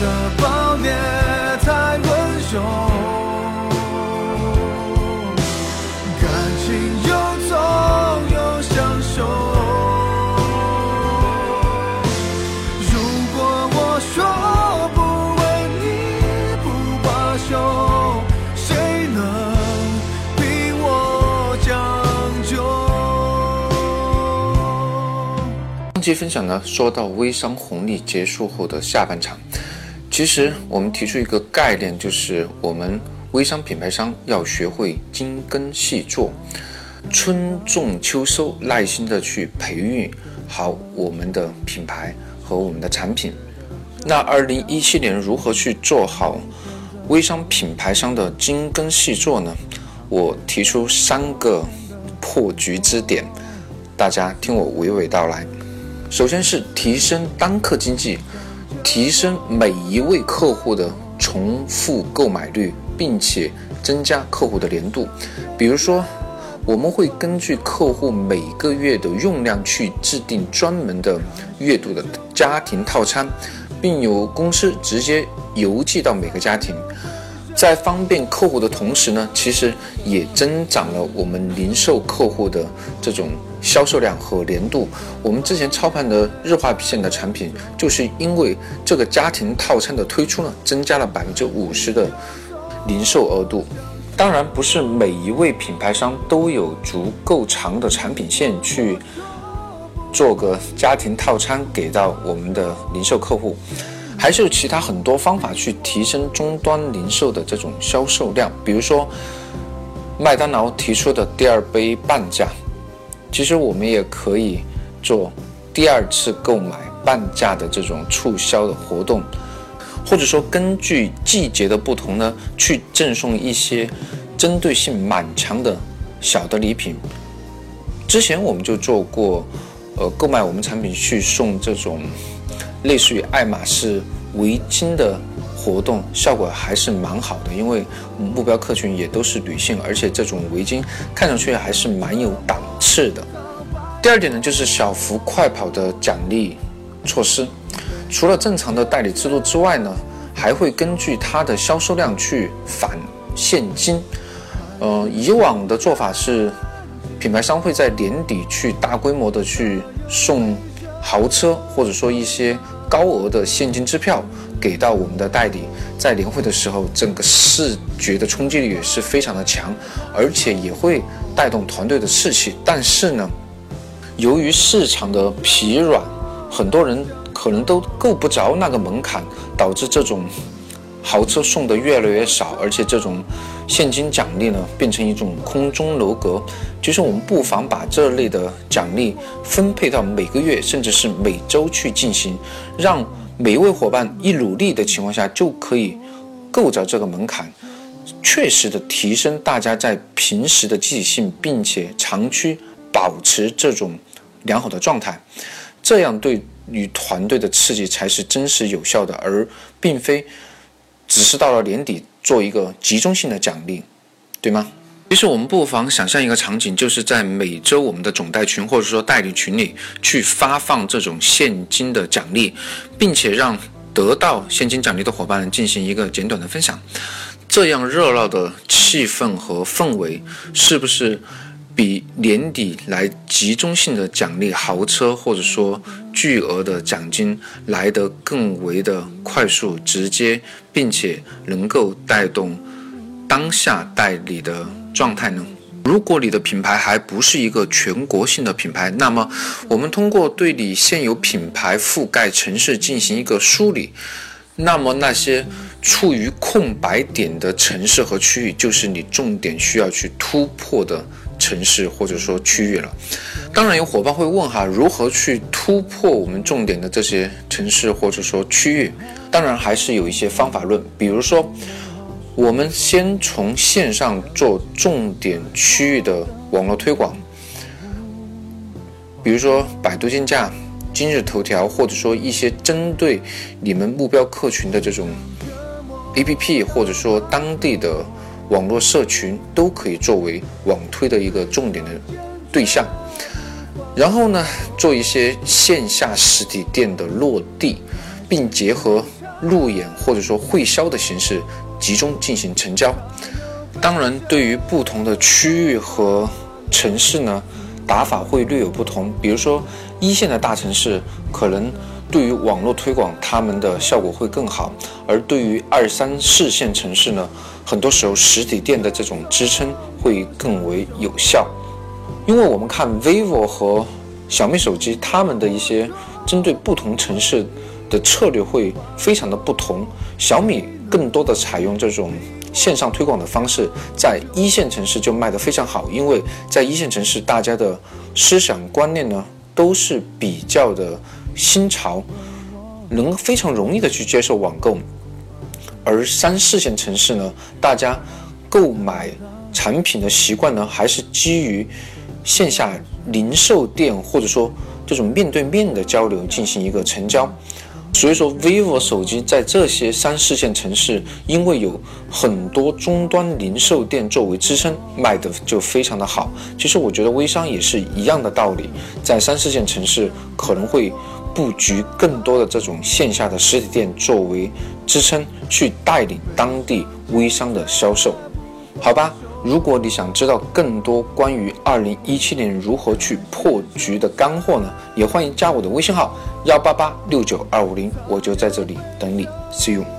的暴虐太温柔，感情又痛又享受。如果我说不为你不罢休，谁能逼我将就？上期分享呢，说到微商红利结束后的下半场，其实我们提出一个概念，就是我们微商品牌商要学会精耕细作，春种秋收，耐心的去培育好我们的品牌和我们的产品。那二零一七年如何去做好微商品牌商的精耕细作呢？我提出三个破局之点，大家听我娓娓道来。首先是提升单客经济，提升每一位客户的重复购买率，并且增加客户的粘度。比如说，我们会根据客户每个月的用量去制定专门的月度的家庭套餐，并由公司直接邮寄到每个家庭。在方便客户的同时呢，其实也增长了我们零售客户的这种销售量和年度。我们之前操盘的日化线的产品，就是因为这个家庭套餐的推出呢，增加了百分之五十的零售额度。当然，不是每一位品牌商都有足够长的产品线去做个家庭套餐给到我们的零售客户。还是有其他很多方法去提升终端零售的这种销售量，比如说麦当劳提出的第二杯半价，其实我们也可以做第二次购买半价的这种促销的活动，或者说根据季节的不同呢，去赠送一些针对性蛮强的小的礼品。之前我们就做过，呃，购买我们产品去送这种。类似于爱马仕围巾的活动，效果还是蛮好的，因为目标客群也都是女性，而且这种围巾看上去还是蛮有档是的。第二点呢，就是小幅快跑的奖励措施，除了正常的代理制度之外呢，还会根据它的销售量去返现金。呃，以往的做法是，品牌商会在年底去大规模的去送豪车，或者说一些。高额的现金支票给到我们的代理，在年会的时候，整个视觉的冲击力也是非常的强，而且也会带动团队的士气。但是呢，由于市场的疲软，很多人可能都够不着那个门槛，导致这种豪车送的越来越少，而且这种现金奖励呢，变成一种空中楼阁。其实我们不妨把这类的奖励分配到每个月，甚至是每周去进行，让每一位伙伴一努力的情况下，就可以够着这个门槛，确实的提升大家在平时的积极性，并且长期保持这种良好的状态，这样对于团队的刺激才是真实有效的，而并非只是到了年底做一个集中性的奖励，对吗？其实我们不妨想象一个场景，就是在每周我们的总代群或者说代理群里去发放这种现金的奖励，并且让得到现金奖励的伙伴进行一个简短的分享。这样热闹的气氛和氛围，是不是比年底来集中性的奖励豪车或者说巨额的奖金来得更为的快速、直接，并且能够带动当下代理的？状态呢？如果你的品牌还不是一个全国性的品牌，那么我们通过对你现有品牌覆盖城市进行一个梳理，那么那些处于空白点的城市和区域，就是你重点需要去突破的城市或者说区域了。当然，有伙伴会问哈，如何去突破我们重点的这些城市或者说区域？当然，还是有一些方法论，比如说。我们先从线上做重点区域的网络推广，比如说百度竞价、今日头条，或者说一些针对你们目标客群的这种 APP，或者说当地的网络社群，都可以作为网推的一个重点的对象。然后呢，做一些线下实体店的落地，并结合路演或者说会销的形式集中进行成交。当然，对于不同的区域和城市呢，打法会略有不同。比如说一线的大城市，可能对于网络推广，他们的效果会更好；而对于二三四线城市呢，很多时候实体店的这种支撑会更为有效。因为我们看 vivo 和小米手机，他们的一些针对不同城市的策略会非常的不同。小米更多的采用这种线上推广的方式，在一线城市就卖得非常好，因为在一线城市，大家的思想观念呢都是比较的新潮，能非常容易的去接受网购。而三四线城市呢，大家购买产品的习惯呢，还是基于。线下零售店或者说这种面对面的交流进行一个成交，所以说 vivo 手机在这些三四线城市，因为有很多终端零售店作为支撑，卖的就非常的好。其实我觉得微商也是一样的道理，在三四线城市可能会布局更多的这种线下的实体店作为支撑，去带领当地微商的销售，好吧？如果你想知道更多关于二零一七年如何去破局的干货呢，也欢迎加我的微信号幺八八六九二五零，我就在这里等你，See you。